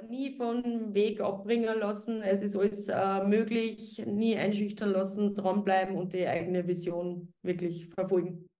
Äh, nie von Weg abbringen lassen. Es ist alles äh, möglich, nie einschüchtern lassen, dranbleiben und die eigene Vision wirklich verfolgen.